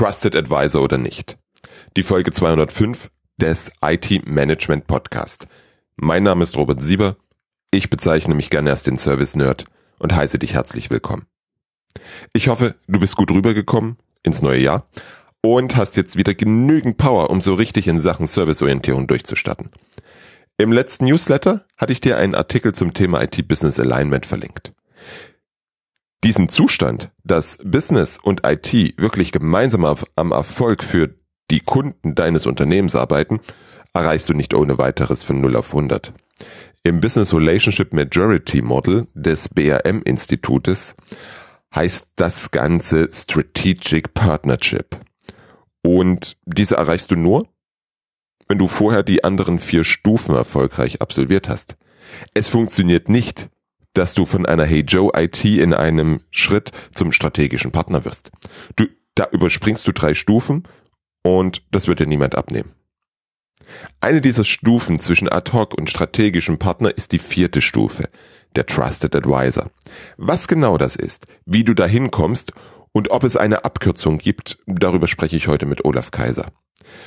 Trusted Advisor oder nicht. Die Folge 205 des IT Management Podcast. Mein Name ist Robert Sieber. Ich bezeichne mich gerne als den Service Nerd und heiße dich herzlich willkommen. Ich hoffe, du bist gut rübergekommen ins neue Jahr und hast jetzt wieder genügend Power, um so richtig in Sachen Serviceorientierung durchzustatten. Im letzten Newsletter hatte ich dir einen Artikel zum Thema IT Business Alignment verlinkt. Diesen Zustand, dass Business und IT wirklich gemeinsam am Erfolg für die Kunden deines Unternehmens arbeiten, erreichst du nicht ohne weiteres von 0 auf 100. Im Business Relationship Majority Model des BRM Institutes heißt das Ganze Strategic Partnership. Und diese erreichst du nur, wenn du vorher die anderen vier Stufen erfolgreich absolviert hast. Es funktioniert nicht, dass du von einer Hey Joe IT in einem Schritt zum strategischen Partner wirst. Du, da überspringst du drei Stufen und das wird dir niemand abnehmen. Eine dieser Stufen zwischen ad hoc und strategischem Partner ist die vierte Stufe, der Trusted Advisor. Was genau das ist, wie du dahin kommst und ob es eine Abkürzung gibt, darüber spreche ich heute mit Olaf Kaiser.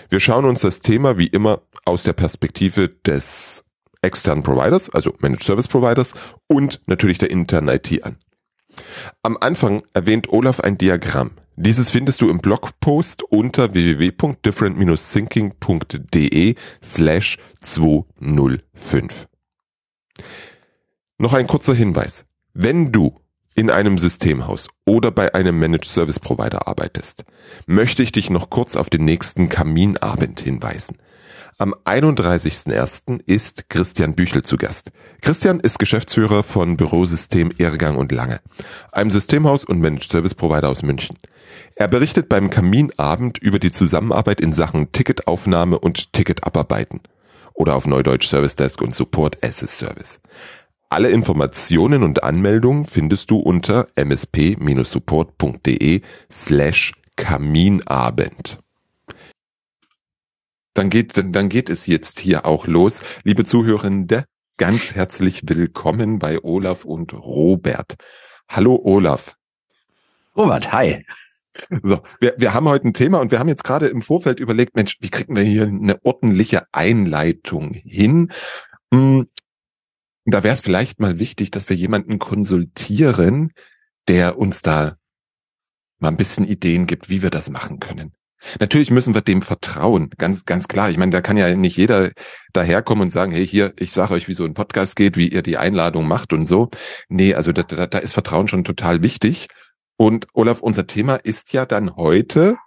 Wir schauen uns das Thema wie immer aus der Perspektive des externen Providers, also Managed Service Providers und natürlich der internen IT an. Am Anfang erwähnt Olaf ein Diagramm. Dieses findest du im Blogpost unter www.different-thinking.de slash 205. Noch ein kurzer Hinweis. Wenn du in einem Systemhaus oder bei einem Managed Service Provider arbeitest, möchte ich dich noch kurz auf den nächsten Kaminabend hinweisen. Am 31.01. ist Christian Büchel zu Gast. Christian ist Geschäftsführer von Bürosystem Irrgang und Lange, einem Systemhaus und Managed Service Provider aus München. Er berichtet beim Kaminabend über die Zusammenarbeit in Sachen Ticketaufnahme und Ticketabarbeiten oder auf Neudeutsch Service Desk und Support as a Service. Alle Informationen und Anmeldungen findest du unter msp-support.de slash Kaminabend. Dann geht, dann geht es jetzt hier auch los. Liebe Zuhörende, ganz herzlich willkommen bei Olaf und Robert. Hallo Olaf. Robert, hi. So, wir, wir haben heute ein Thema und wir haben jetzt gerade im Vorfeld überlegt, Mensch, wie kriegen wir hier eine ordentliche Einleitung hin? Hm, da wäre es vielleicht mal wichtig, dass wir jemanden konsultieren, der uns da mal ein bisschen Ideen gibt, wie wir das machen können. Natürlich müssen wir dem vertrauen, ganz, ganz klar. Ich meine, da kann ja nicht jeder daherkommen und sagen, hey, hier, ich sage euch, wie so ein Podcast geht, wie ihr die Einladung macht und so. Nee, also da, da, da ist Vertrauen schon total wichtig. Und Olaf, unser Thema ist ja dann heute,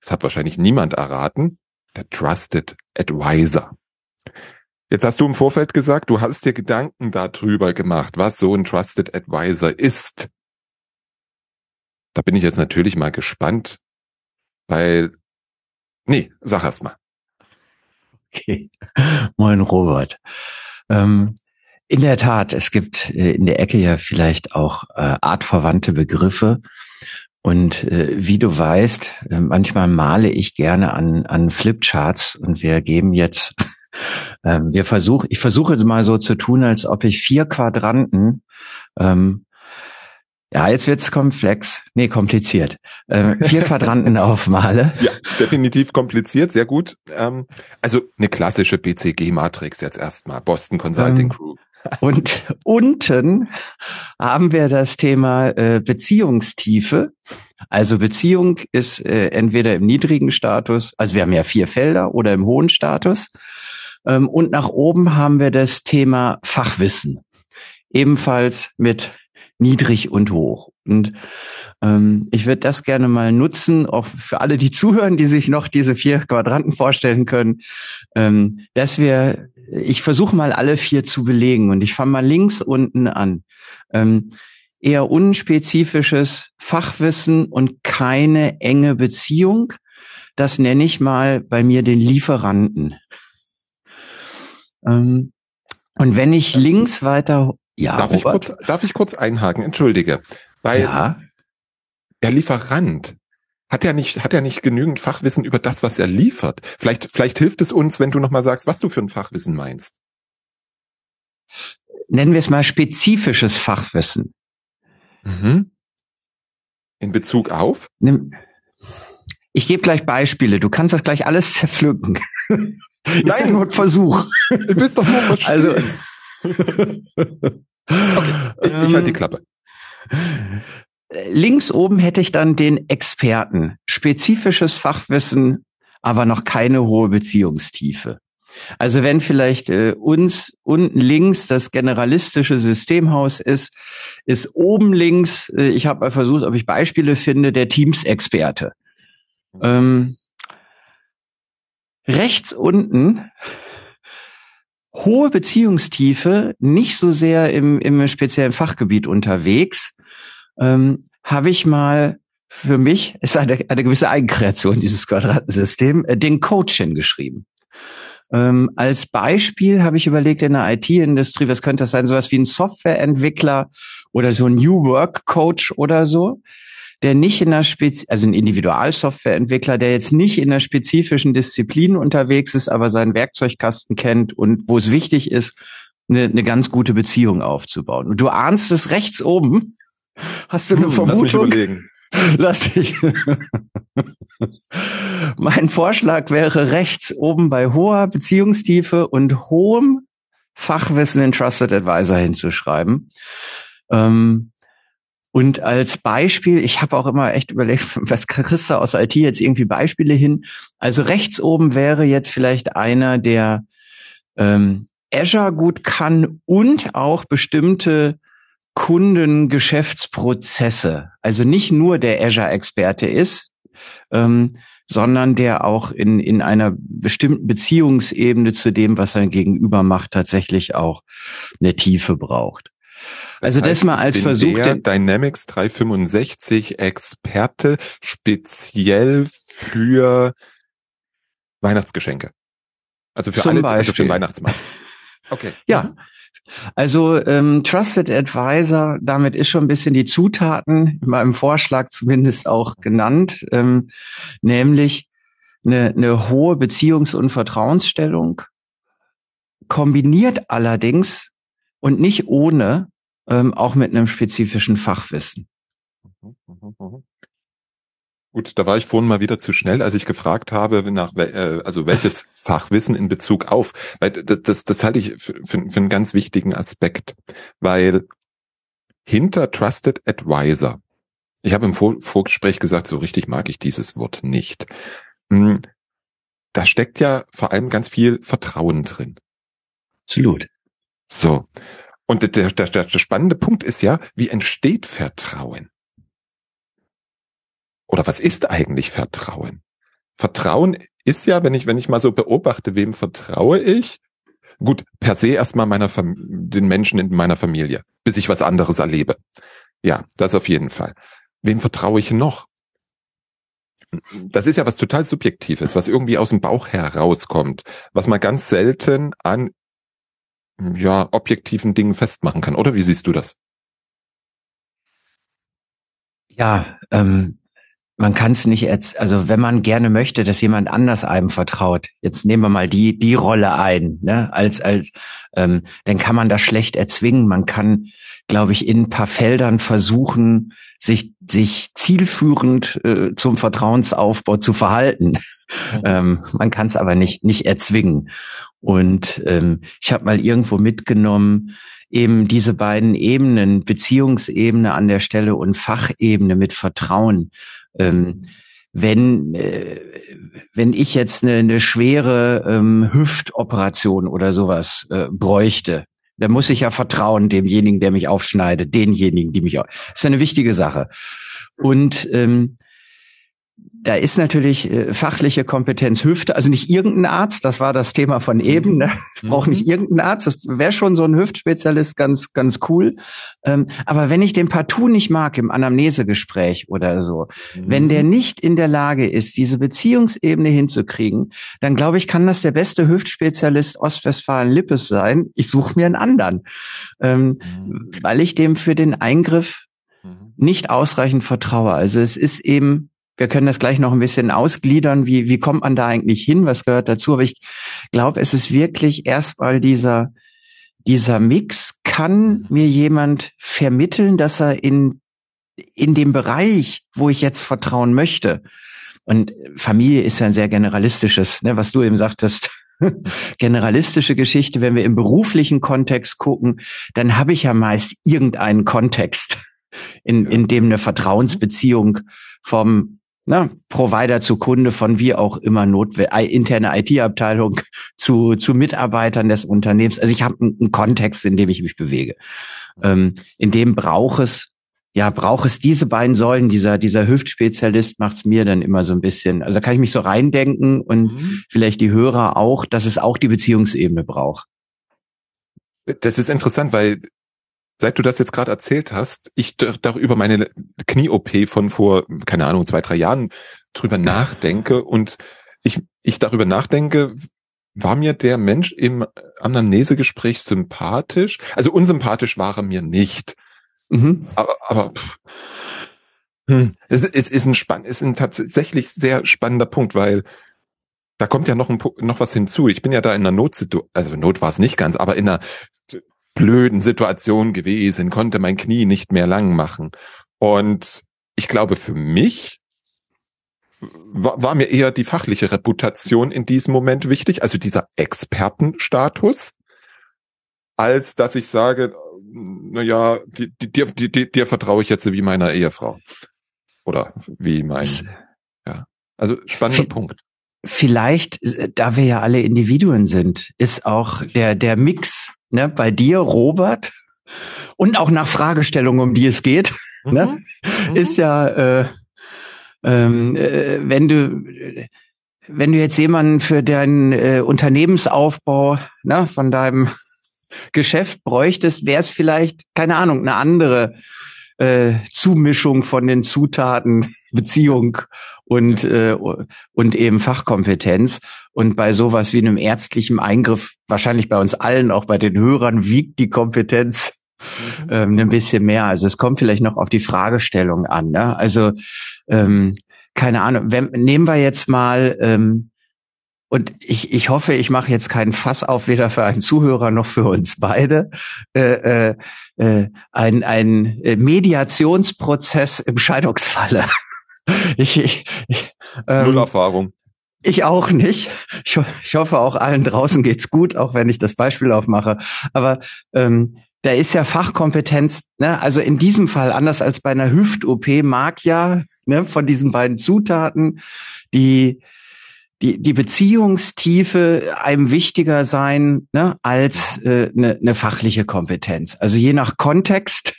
das hat wahrscheinlich niemand erraten, der Trusted Advisor. Jetzt hast du im Vorfeld gesagt, du hast dir Gedanken darüber gemacht, was so ein Trusted Advisor ist. Da bin ich jetzt natürlich mal gespannt, weil Nee, sag erst mal. Okay. Moin, Robert. Ähm, in der Tat, es gibt äh, in der Ecke ja vielleicht auch äh, artverwandte Begriffe. Und äh, wie du weißt, äh, manchmal male ich gerne an, an Flipcharts und wir geben jetzt, äh, wir versuchen, ich versuche mal so zu tun, als ob ich vier Quadranten ähm, ja, jetzt wird's komplex. Nee, kompliziert. Ähm, vier Quadranten aufmale. Ja, definitiv kompliziert, sehr gut. Ähm, also eine klassische BCG-Matrix jetzt erstmal, Boston Consulting ähm, Group. Und unten haben wir das Thema äh, Beziehungstiefe. Also Beziehung ist äh, entweder im niedrigen Status, also wir haben ja vier Felder, oder im hohen Status. Ähm, und nach oben haben wir das Thema Fachwissen. Ebenfalls mit niedrig und hoch. Und ähm, ich würde das gerne mal nutzen, auch für alle, die zuhören, die sich noch diese vier Quadranten vorstellen können, ähm, dass wir, ich versuche mal alle vier zu belegen und ich fange mal links unten an. Ähm, eher unspezifisches Fachwissen und keine enge Beziehung. Das nenne ich mal bei mir den Lieferanten. Ähm, und wenn ich links weiter ja, darf, ich kurz, darf ich kurz einhaken? Entschuldige. Weil ja. der Lieferant hat ja nicht, hat ja nicht genügend Fachwissen über das, was er liefert. Vielleicht, vielleicht hilft es uns, wenn du nochmal sagst, was du für ein Fachwissen meinst. Nennen wir es mal spezifisches Fachwissen. Mhm. In Bezug auf? Ich gebe gleich Beispiele. Du kannst das gleich alles zerpflücken. Ja nur ein Versuch. Du bist doch nur verstehen. Also, okay, ich, ich halte die Ähm, Klappe. Links oben hätte ich dann den Experten. Spezifisches Fachwissen, aber noch keine hohe Beziehungstiefe. Also wenn vielleicht äh, uns unten links das generalistische Systemhaus ist, ist oben links, äh, ich habe mal versucht, ob ich Beispiele finde, der Teams-Experte. Ähm, rechts unten hohe Beziehungstiefe, nicht so sehr im, im speziellen Fachgebiet unterwegs, ähm, habe ich mal für mich, ist eine, eine gewisse Eigenkreation, dieses Quadratensystem, äh, den Coach hingeschrieben. Ähm, als Beispiel habe ich überlegt in der IT-Industrie, was könnte das sein, sowas wie ein Softwareentwickler oder so ein New Work Coach oder so, der nicht in der Spez also ein Individualsoftwareentwickler, der jetzt nicht in der spezifischen Disziplin unterwegs ist, aber seinen Werkzeugkasten kennt und wo es wichtig ist, eine, eine ganz gute Beziehung aufzubauen. Und du ahnst es rechts oben. Hast du eine Hm, lass mich Vermutung? überlegen. Lass ich. mein Vorschlag wäre rechts oben bei hoher Beziehungstiefe und hohem Fachwissen in Trusted Advisor hinzuschreiben. Ähm, und als Beispiel, ich habe auch immer echt überlegt, was kriegst du aus IT jetzt irgendwie Beispiele hin? Also rechts oben wäre jetzt vielleicht einer, der ähm, Azure gut kann und auch bestimmte Kundengeschäftsprozesse, also nicht nur der Azure-Experte ist, ähm, sondern der auch in, in einer bestimmten Beziehungsebene zu dem, was sein Gegenüber macht, tatsächlich auch eine Tiefe braucht. Also das heißt, mal als Versuch, Der Dynamics 365 Experte speziell für Weihnachtsgeschenke. Also für Zum alle, also für Beispiel. den Weihnachtsmann. Okay. Ja. Also ähm, Trusted Advisor, damit ist schon ein bisschen die Zutaten in meinem Vorschlag zumindest auch genannt, ähm, nämlich eine, eine hohe Beziehungs- und Vertrauensstellung, kombiniert allerdings und nicht ohne ähm, auch mit einem spezifischen Fachwissen. Gut, da war ich vorhin mal wieder zu schnell, als ich gefragt habe, nach äh, also welches Fachwissen in Bezug auf, weil das, das, das halte ich für, für, für einen ganz wichtigen Aspekt, weil hinter Trusted Advisor, ich habe im Vor Vorgespräch gesagt, so richtig mag ich dieses Wort nicht. Hm, Da steckt ja vor allem ganz viel Vertrauen drin. Absolut. So. Und der, der, der, spannende Punkt ist ja, wie entsteht Vertrauen? Oder was ist eigentlich Vertrauen? Vertrauen ist ja, wenn ich, wenn ich mal so beobachte, wem vertraue ich? Gut, per se erstmal meiner Fam den Menschen in meiner Familie, bis ich was anderes erlebe. Ja, das auf jeden Fall. Wem vertraue ich noch? Das ist ja was total Subjektives, was irgendwie aus dem Bauch herauskommt, was man ganz selten an ja, objektiven Dingen festmachen kann. Oder wie siehst du das? Ja, ähm, man kann es nicht, erz- also wenn man gerne möchte, dass jemand anders einem vertraut, jetzt nehmen wir mal die die Rolle ein, ne, als als, ähm, dann kann man das schlecht erzwingen. Man kann, glaube ich, in ein paar Feldern versuchen, sich sich zielführend äh, zum Vertrauensaufbau zu verhalten. ähm, man kann es aber nicht nicht erzwingen. Und ähm, ich habe mal irgendwo mitgenommen, eben diese beiden Ebenen, Beziehungsebene an der Stelle und Fachebene mit Vertrauen. Ähm, wenn, äh, wenn ich jetzt eine, eine schwere ähm, Hüftoperation oder sowas äh, bräuchte, dann muss ich ja vertrauen demjenigen, der mich aufschneidet, denjenigen, die mich auf. Das ist eine wichtige Sache. Und ähm, da ist natürlich äh, fachliche Kompetenz Hüfte, also nicht irgendein Arzt, das war das Thema von eben. Ne? Es braucht nicht irgendein Arzt, das wäre schon so ein Hüftspezialist ganz, ganz cool. Ähm, aber wenn ich den partout nicht mag im Anamnesegespräch oder so, wenn der nicht in der Lage ist, diese Beziehungsebene hinzukriegen, dann glaube ich, kann das der beste Hüftspezialist Ostwestfalen-Lippes sein. Ich suche mir einen anderen, ähm, weil ich dem für den Eingriff Mhm. nicht ausreichend vertraue. Also es ist eben, wir können das gleich noch ein bisschen ausgliedern, wie, wie kommt man da eigentlich hin, was gehört dazu, aber ich glaube, es ist wirklich erstmal dieser, dieser Mix, kann mir jemand vermitteln, dass er in, in dem Bereich, wo ich jetzt vertrauen möchte, und Familie ist ja ein sehr generalistisches, ne, was du eben sagtest. generalistische Geschichte, wenn wir im beruflichen Kontext gucken, dann habe ich ja meist irgendeinen Kontext, in, in dem eine Vertrauensbeziehung vom na, Provider zu Kunde von wie auch immer notwendig, interne IT-Abteilung zu, zu Mitarbeitern des Unternehmens. Also ich habe einen, einen, Kontext, in dem ich mich bewege. Ähm, in dem braucht es, ja, braucht es diese beiden Säulen. Dieser, dieser Hüftspezialist macht es mir dann immer so ein bisschen. Also da kann ich mich so reindenken und mhm. vielleicht die Hörer auch, dass es auch die Beziehungsebene braucht. Das ist interessant, weil seit du das jetzt gerade erzählt hast, ich darüber meine Knie-OP von vor, keine Ahnung, zwei, drei Jahren drüber nachdenke und ich, ich darüber nachdenke, war mir der Mensch im Anamnesegespräch sympathisch? Also unsympathisch war er mir nicht. Mhm. Aber, aber pff, hm, es, es ist ein spann, ist ein tatsächlich sehr spannender Punkt, weil da kommt ja noch ein, noch was hinzu. Ich bin ja da in einer Notsituation, also Not war es nicht ganz, aber in einer blöden Situation gewesen, konnte mein Knie nicht mehr lang machen. Und ich glaube, für mich war, war mir eher die fachliche Reputation in diesem Moment wichtig, also dieser Expertenstatus, als dass ich sage, na ja, dir, dir, dir, dir vertraue ich jetzt wie meiner Ehefrau. Oder wie mein, ja. Also spannender Punkt. Vielleicht, da wir ja alle Individuen sind, ist auch der, der Mix ne, bei dir, Robert, und auch nach Fragestellungen, um die es geht, mhm. ne, mhm. ist ja, äh, ähm, äh, wenn du wenn du jetzt jemanden für deinen äh, Unternehmensaufbau ne, von deinem Geschäft bräuchtest, wäre es vielleicht, keine Ahnung, eine andere äh, Zumischung von den Zutaten, Beziehung und, äh, und eben Fachkompetenz. Und bei sowas wie einem ärztlichen Eingriff, wahrscheinlich bei uns allen, auch bei den Hörern, wiegt die Kompetenz mhm. ähm, ein bisschen mehr. Also es kommt vielleicht noch auf die Fragestellung an. Ne? Also ähm, keine Ahnung, wenn, nehmen wir jetzt mal ähm, und ich, ich hoffe, ich mache jetzt keinen Fass auf, weder für einen Zuhörer noch für uns beide. Äh, äh, äh ein, ein Mediationsprozess im Scheidungsfalle. Ich, ich, ich, ähm, Null Erfahrung. Ich auch nicht. Ich, ich hoffe, auch allen draußen geht's gut, auch wenn ich das Beispiel aufmache. Aber ähm, da ist ja Fachkompetenz, ne? also in diesem Fall, anders als bei einer Hüft-OP, mag ja ne, von diesen beiden Zutaten die die, die Beziehungstiefe einem wichtiger sein ne, als äh, ne eine fachliche Kompetenz. Also je nach Kontext,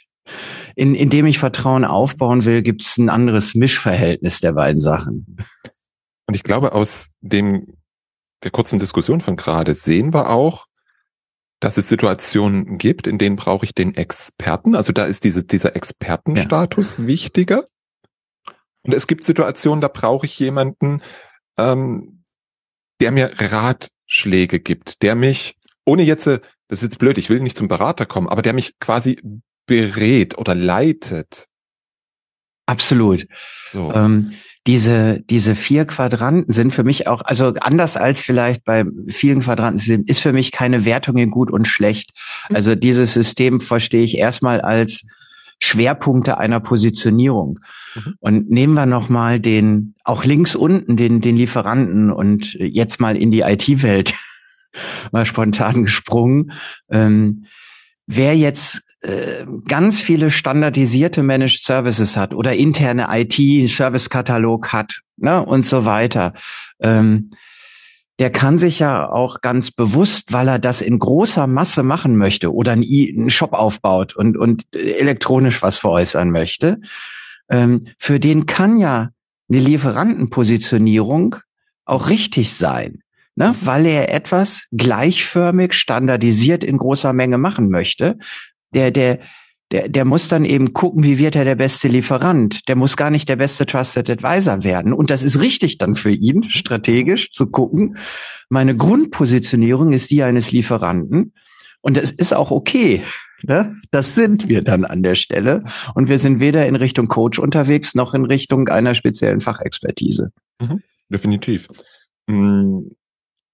in, in dem ich Vertrauen aufbauen will, gibt es ein anderes Mischverhältnis der beiden Sachen. Und ich glaube, aus dem der kurzen Diskussion von gerade sehen wir auch, dass es Situationen gibt, in denen brauche ich den Experten. Also da ist diese, dieser Expertenstatus ja. wichtiger. Und es gibt Situationen, da brauche ich jemanden, ähm, der mir Ratschläge gibt, der mich, ohne jetzt, das ist jetzt blöd, ich will nicht zum Berater kommen, aber der mich quasi berät oder leitet. Absolut. So. Ähm, diese, diese vier Quadranten sind für mich auch, also anders als vielleicht bei vielen Quadranten sind, ist für mich keine Wertung in gut und schlecht. Mhm. Also dieses System verstehe ich erstmal als Schwerpunkte einer Positionierung. Mhm. Und nehmen wir noch mal den, auch links unten, den, den Lieferanten und jetzt mal in die IT-Welt mal spontan gesprungen. Ähm, wer jetzt ganz viele standardisierte Managed Services hat oder interne IT-Service-Katalog hat ne, und so weiter, ähm, der kann sich ja auch ganz bewusst, weil er das in großer Masse machen möchte oder einen Shop aufbaut und, und elektronisch was veräußern möchte, ähm, für den kann ja eine Lieferantenpositionierung auch richtig sein, ne? weil er etwas gleichförmig standardisiert in großer Menge machen möchte. Der, der, der, der muss dann eben gucken, wie wird er der beste Lieferant. Der muss gar nicht der beste Trusted Advisor werden. Und das ist richtig dann für ihn, strategisch zu gucken. Meine Grundpositionierung ist die eines Lieferanten. Und das ist auch okay. Ne? Das sind wir dann an der Stelle. Und wir sind weder in Richtung Coach unterwegs, noch in Richtung einer speziellen Fachexpertise. Mhm. Definitiv. Mm.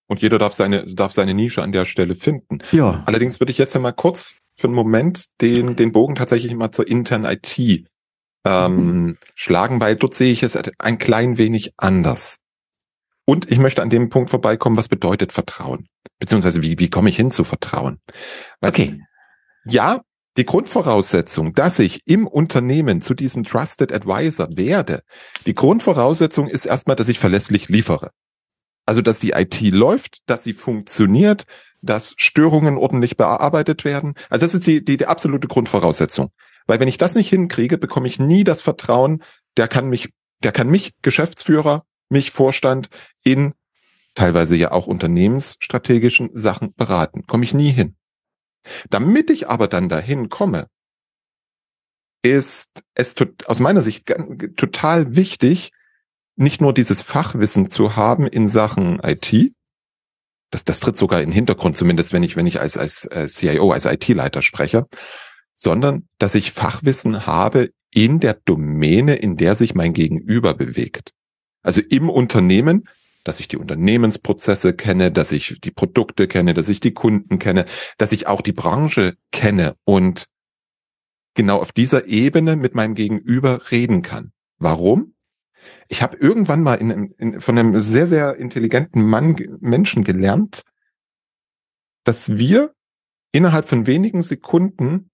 Und jeder darf seine, darf seine Nische an der Stelle finden. Ja. Allerdings würde ich jetzt einmal kurz für einen Moment den, den Bogen tatsächlich mal zur internen IT ähm, schlagen, weil dort sehe ich es ein klein wenig anders. Und ich möchte an dem Punkt vorbeikommen, was bedeutet Vertrauen? Beziehungsweise wie, wie komme ich hin zu Vertrauen? Weil, okay. Ja, die Grundvoraussetzung, dass ich im Unternehmen zu diesem Trusted Advisor werde, die Grundvoraussetzung ist erstmal, dass ich verlässlich liefere. Also, dass die IT läuft, dass sie funktioniert, dass Störungen ordentlich bearbeitet werden. Also das ist die, die, die absolute Grundvoraussetzung. Weil wenn ich das nicht hinkriege, bekomme ich nie das Vertrauen, der kann mich, der kann mich Geschäftsführer, mich Vorstand in teilweise ja auch unternehmensstrategischen Sachen beraten. Komme ich nie hin. Damit ich aber dann dahin komme, ist es aus meiner Sicht total wichtig, nicht nur dieses Fachwissen zu haben in Sachen IT, das, das tritt sogar in den Hintergrund, zumindest wenn ich, wenn ich als, als, als CIO, als IT-Leiter spreche, sondern dass ich Fachwissen habe in der Domäne, in der sich mein Gegenüber bewegt. Also im Unternehmen, dass ich die Unternehmensprozesse kenne, dass ich die Produkte kenne, dass ich die Kunden kenne, dass ich auch die Branche kenne und genau auf dieser Ebene mit meinem Gegenüber reden kann. Warum? Ich habe irgendwann mal in, in, von einem sehr, sehr intelligenten Mann, Menschen gelernt, dass wir innerhalb von wenigen Sekunden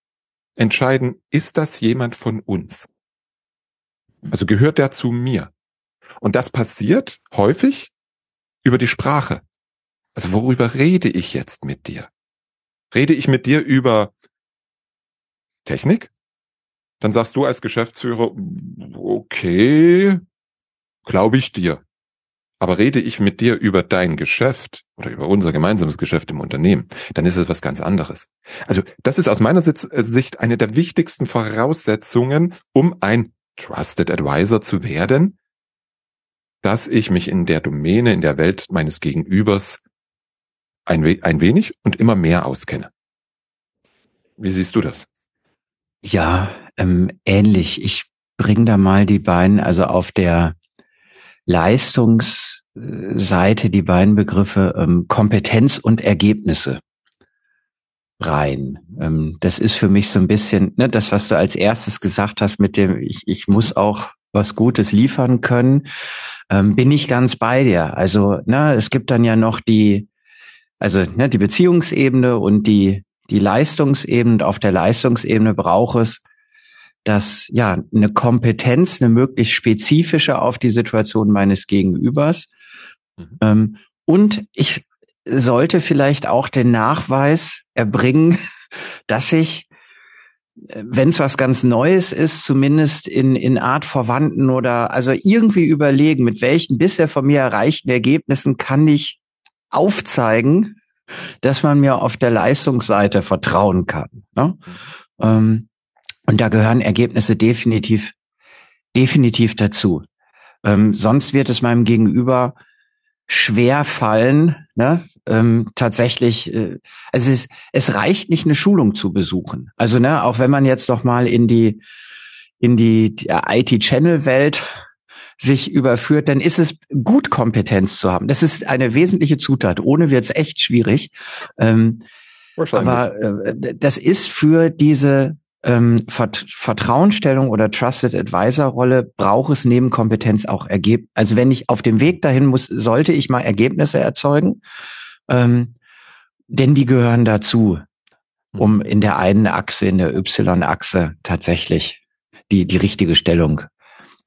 entscheiden, ist das jemand von uns? Also gehört der zu mir? Und das passiert häufig über die Sprache. Also worüber rede ich jetzt mit dir? Rede ich mit dir über Technik? Dann sagst du als Geschäftsführer, okay, glaube ich dir. Aber rede ich mit dir über dein Geschäft oder über unser gemeinsames Geschäft im Unternehmen, dann ist es was ganz anderes. Also das ist aus meiner Sicht eine der wichtigsten Voraussetzungen, um ein Trusted Advisor zu werden, dass ich mich in der Domäne, in der Welt meines Gegenübers ein, we ein wenig und immer mehr auskenne. Wie siehst du das? Ja, ähm, ähnlich. Ich bringe da mal die beiden, also auf der Leistungsseite die beiden Begriffe ähm, Kompetenz und Ergebnisse rein. Ähm, das ist für mich so ein bisschen ne, das, was du als erstes gesagt hast mit dem, ich, ich muss auch was Gutes liefern können, ähm, bin ich ganz bei dir. Also ne, es gibt dann ja noch die, also ne, die Beziehungsebene und die die Leistungsebene. Auf der Leistungsebene braucht es dass ja eine Kompetenz, eine möglichst spezifische auf die Situation meines Gegenübers. Mhm. Ähm, und ich sollte vielleicht auch den Nachweis erbringen, dass ich, äh, wenn es was ganz Neues ist, zumindest in, in Art Verwandten oder also irgendwie überlegen, mit welchen bisher von mir erreichten Ergebnissen kann ich aufzeigen, dass man mir auf der Leistungsseite vertrauen kann. Ne? Mhm. Ähm, und da gehören Ergebnisse definitiv, definitiv dazu. Ähm, sonst wird es meinem Gegenüber schwer fallen, ne, ähm, tatsächlich, äh, also es, es reicht nicht, eine Schulung zu besuchen. Also, ne, auch wenn man jetzt noch mal in die, in die, die IT-Channel-Welt sich überführt, dann ist es gut, Kompetenz zu haben. Das ist eine wesentliche Zutat. Ohne wird es echt schwierig. Ähm, aber äh, das ist für diese ähm, Vert Vertrauensstellung oder Trusted Advisor Rolle braucht es neben Kompetenz auch Ergebnisse. Also wenn ich auf dem Weg dahin muss, sollte ich mal Ergebnisse erzeugen, ähm, denn die gehören dazu, um in der einen Achse, in der Y-Achse tatsächlich die, die richtige Stellung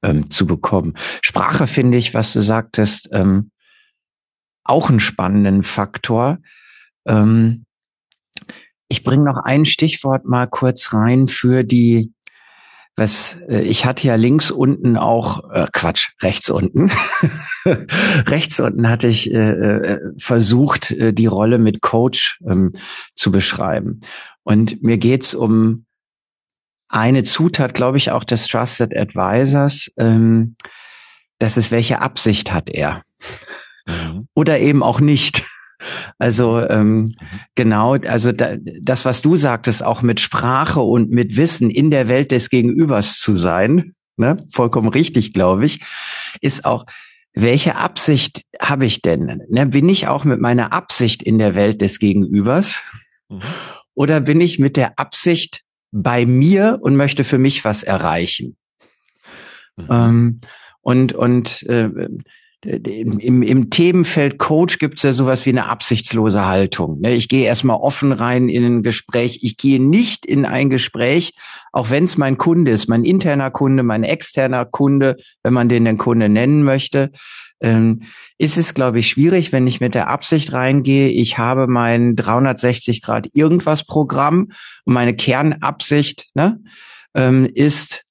ähm, zu bekommen. Sprache finde ich, was du sagtest, ähm, auch einen spannenden Faktor. Ähm, ich bringe noch ein Stichwort mal kurz rein für die, was äh, ich hatte ja links unten auch äh, Quatsch, rechts unten. rechts unten hatte ich äh, äh, versucht, äh, die Rolle mit Coach ähm, zu beschreiben. Und mir geht's um eine Zutat, glaube ich, auch des Trusted Advisors. Ähm, das ist, welche Absicht hat er? Mhm. Oder eben auch nicht. Also ähm, mhm. genau, also da, das, was du sagtest, auch mit Sprache und mit Wissen in der Welt des Gegenübers zu sein, ne, vollkommen richtig, glaube ich, ist auch, welche Absicht habe ich denn? Ne, bin ich auch mit meiner Absicht in der Welt des Gegenübers? Mhm. Oder bin ich mit der Absicht bei mir und möchte für mich was erreichen? Mhm. Ähm, und und äh, im, im Themenfeld Coach gibt es ja sowas wie eine absichtslose Haltung. Ne? Ich gehe erstmal offen rein in ein Gespräch. Ich gehe nicht in ein Gespräch, auch wenn es mein Kunde ist, mein interner Kunde, mein externer Kunde, wenn man den den Kunde nennen möchte. Ähm, ist es, glaube ich, schwierig, wenn ich mit der Absicht reingehe, ich habe mein 360 Grad irgendwas Programm und meine Kernabsicht ne, ähm, ist,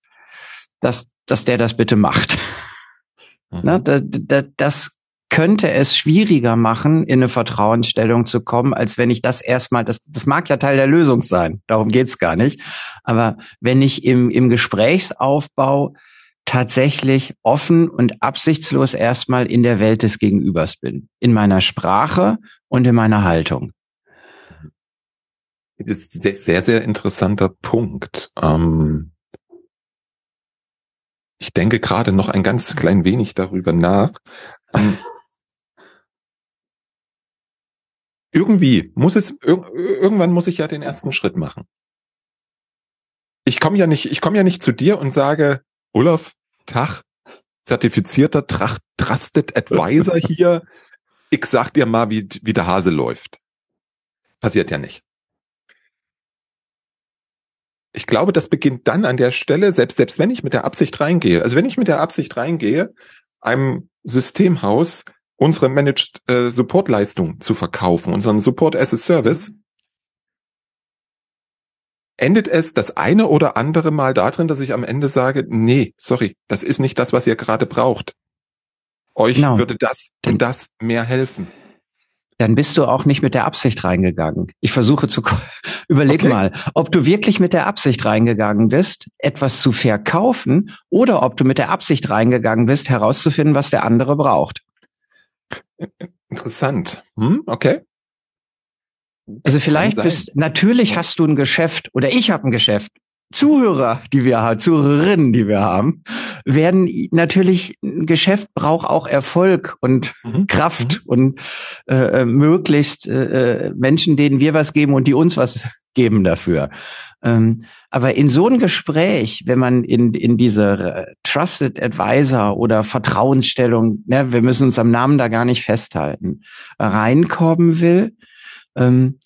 dass, dass der das bitte macht. Mhm. Na, da, da, das könnte es schwieriger machen, in eine Vertrauensstellung zu kommen, als wenn ich das erstmal, das, das mag ja Teil der Lösung sein, darum geht's gar nicht. Aber wenn ich im, im Gesprächsaufbau tatsächlich offen und absichtslos erstmal in der Welt des Gegenübers bin, in meiner Sprache und in meiner Haltung. Das ist ein sehr, sehr interessanter Punkt. Ähm ich denke gerade noch ein ganz klein wenig darüber nach. Ähm, irgendwie muss es, ir irgendwann muss ich ja den ersten Schritt machen. Ich komme ja nicht, ich komme ja nicht zu dir und sage, Olaf, Tag, zertifizierter Tracht, Trusted Advisor hier. Ich sag dir mal, wie, wie der Hase läuft. Passiert ja nicht ich glaube, das beginnt dann an der Stelle, selbst, selbst wenn ich mit der Absicht reingehe, also wenn ich mit der Absicht reingehe, einem Systemhaus unsere Managed äh, Support Leistung zu verkaufen, unseren Support as a Service, endet es das eine oder andere Mal darin, dass ich am Ende sage, nee, sorry, das ist nicht das, was ihr gerade braucht. Euch genau. würde das und das mehr helfen dann bist du auch nicht mit der Absicht reingegangen. Ich versuche zu, überleg okay. mal, ob du wirklich mit der Absicht reingegangen bist, etwas zu verkaufen oder ob du mit der Absicht reingegangen bist, herauszufinden, was der andere braucht. Interessant. Hm, okay. Also vielleicht bist, natürlich hast du ein Geschäft oder ich habe ein Geschäft Zuhörer, die wir haben, Zuhörerinnen, die wir haben, werden natürlich ein Geschäft braucht auch Erfolg und mhm. Kraft mhm. und äh, äh, möglichst äh, äh, Menschen, denen wir was geben und die uns was geben dafür. Ähm, aber in so ein Gespräch, wenn man in, in diese Trusted Advisor oder Vertrauensstellung, ne, wir müssen uns am Namen da gar nicht festhalten, reinkommen will, ähm,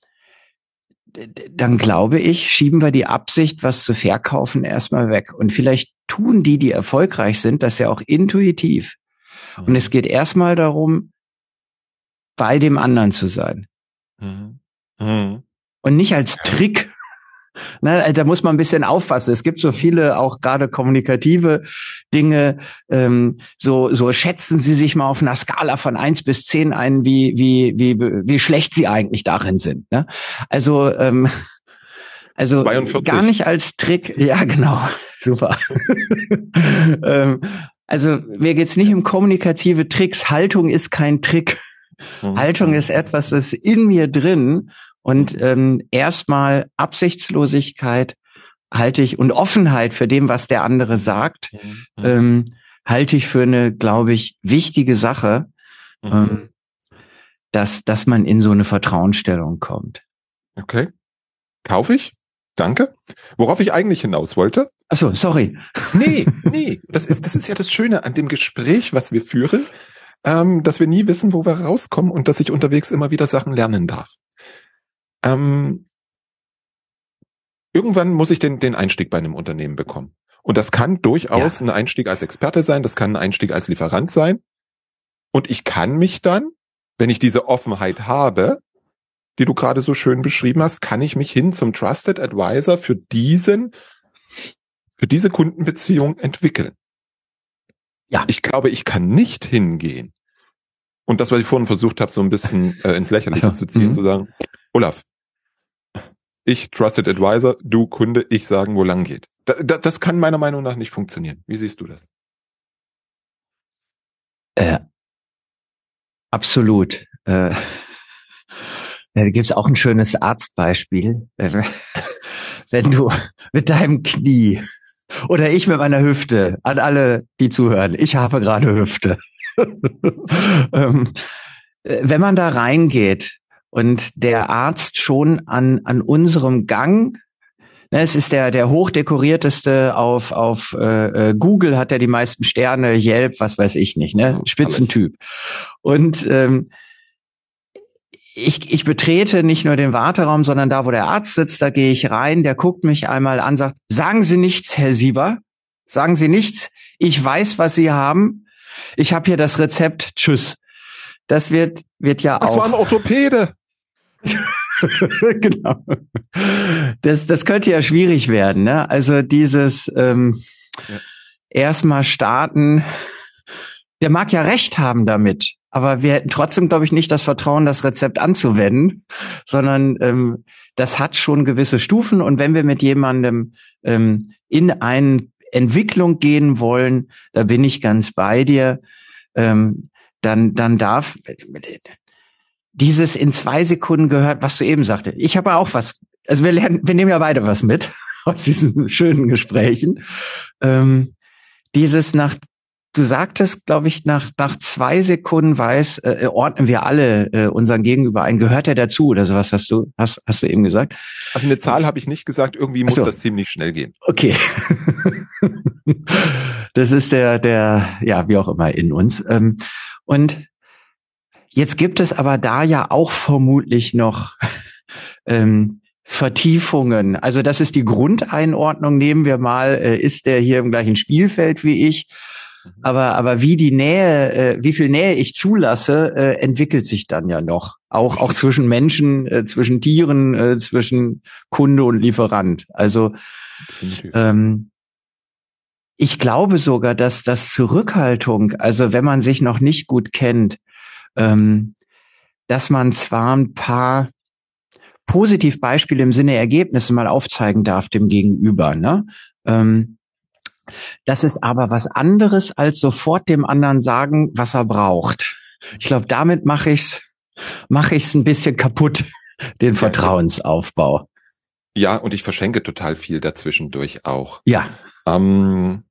dann glaube ich, schieben wir die Absicht, was zu verkaufen, erstmal weg. Und vielleicht tun die, die erfolgreich sind, das ja auch intuitiv. Mhm. Und es geht erstmal darum, bei dem anderen zu sein. Mhm. Mhm. Und nicht als Trick Ne, also da muss man ein bisschen aufpassen. Es gibt so viele auch gerade kommunikative Dinge. Ähm, so, so schätzen Sie sich mal auf einer Skala von eins bis zehn ein, wie, wie, wie, wie schlecht Sie eigentlich darin sind. Ne? Also, ähm, also 42. gar nicht als Trick. Ja, genau. Super. ähm, also mir geht's nicht um kommunikative Tricks. Haltung ist kein Trick. Mhm. Haltung ist etwas, das ist in mir drin und ähm, erstmal Absichtslosigkeit halte ich und Offenheit für dem, was der andere sagt, mhm. ähm, halte ich für eine, glaube ich, wichtige Sache, mhm. ähm, dass, dass man in so eine Vertrauensstellung kommt. Okay. Kaufe ich? Danke. Worauf ich eigentlich hinaus wollte? Ach so, sorry. Nee, nee. Das ist, das ist ja das Schöne an dem Gespräch, was wir führen, ähm, dass wir nie wissen, wo wir rauskommen und dass ich unterwegs immer wieder Sachen lernen darf. Ähm, irgendwann muss ich den, den Einstieg bei einem Unternehmen bekommen. Und das kann durchaus ja. ein Einstieg als Experte sein, das kann ein Einstieg als Lieferant sein. Und ich kann mich dann, wenn ich diese Offenheit habe, die du gerade so schön beschrieben hast, kann ich mich hin zum Trusted Advisor für diesen, für diese Kundenbeziehung entwickeln. Ja. Ich glaube, ich kann nicht hingehen. Und das, was ich vorhin versucht habe, so ein bisschen äh, ins Lächerliche also, zu ziehen, mhm. zu sagen, Olaf, ich Trusted Advisor, du Kunde, ich sagen, wo lang geht. Da, da, das kann meiner Meinung nach nicht funktionieren. Wie siehst du das? Äh, absolut. Äh, da gibt's auch ein schönes Arztbeispiel. Wenn du mit deinem Knie oder ich mit meiner Hüfte, an alle, die zuhören, ich habe gerade Hüfte. ähm, äh, wenn man da reingeht und der Arzt schon an, an unserem Gang Ne, es ist der, der hochdekorierteste auf, auf äh, äh, Google hat er die meisten Sterne, Yelp, was weiß ich nicht, ne? Spitzentyp. Und ähm, ich, ich betrete nicht nur den Warteraum, sondern da, wo der Arzt sitzt, da gehe ich rein, der guckt mich einmal an, sagt, sagen Sie nichts, Herr Sieber, sagen Sie nichts, ich weiß, was Sie haben, ich habe hier das Rezept, tschüss. Das wird, wird ja das auch. Das war ein Orthopäde. genau. Das, das könnte ja schwierig werden. Ne? Also dieses ähm, ja. erstmal starten, der mag ja recht haben damit, aber wir hätten trotzdem, glaube ich, nicht das Vertrauen, das Rezept anzuwenden, sondern ähm, das hat schon gewisse Stufen. Und wenn wir mit jemandem ähm, in eine Entwicklung gehen wollen, da bin ich ganz bei dir, ähm, dann, dann darf dieses in zwei Sekunden gehört, was du eben sagte. Ich habe auch was, also wir lernen, wir nehmen ja beide was mit aus diesen schönen Gesprächen. Ähm, dieses nach, du sagtest, glaube ich, nach nach zwei Sekunden weiß, äh, ordnen wir alle äh, unseren Gegenüber ein. Gehört er dazu oder sowas? Hast du hast hast du eben gesagt? Also eine Zahl habe ich nicht gesagt. Irgendwie muss so. das ziemlich schnell gehen. Okay, das ist der der ja wie auch immer in uns ähm, und Jetzt gibt es aber da ja auch vermutlich noch ähm, Vertiefungen. Also das ist die Grundeinordnung. Nehmen wir mal, äh, ist der hier im gleichen Spielfeld wie ich? Mhm. Aber, aber wie die Nähe, äh, wie viel Nähe ich zulasse, äh, entwickelt sich dann ja noch. Auch, auch zwischen Menschen, äh, zwischen Tieren, äh, zwischen Kunde und Lieferant. Also, ähm, ich glaube sogar, dass das Zurückhaltung, also wenn man sich noch nicht gut kennt, ähm, dass man zwar ein paar Positivbeispiele im Sinne Ergebnisse mal aufzeigen darf dem Gegenüber, ne? Ähm, das ist aber was anderes als sofort dem anderen sagen, was er braucht. Ich glaube, damit mache ich's mache ich's ein bisschen kaputt, den Vertrauensaufbau. Ja, und ich verschenke total viel dazwischendurch auch. Ja. Ähm,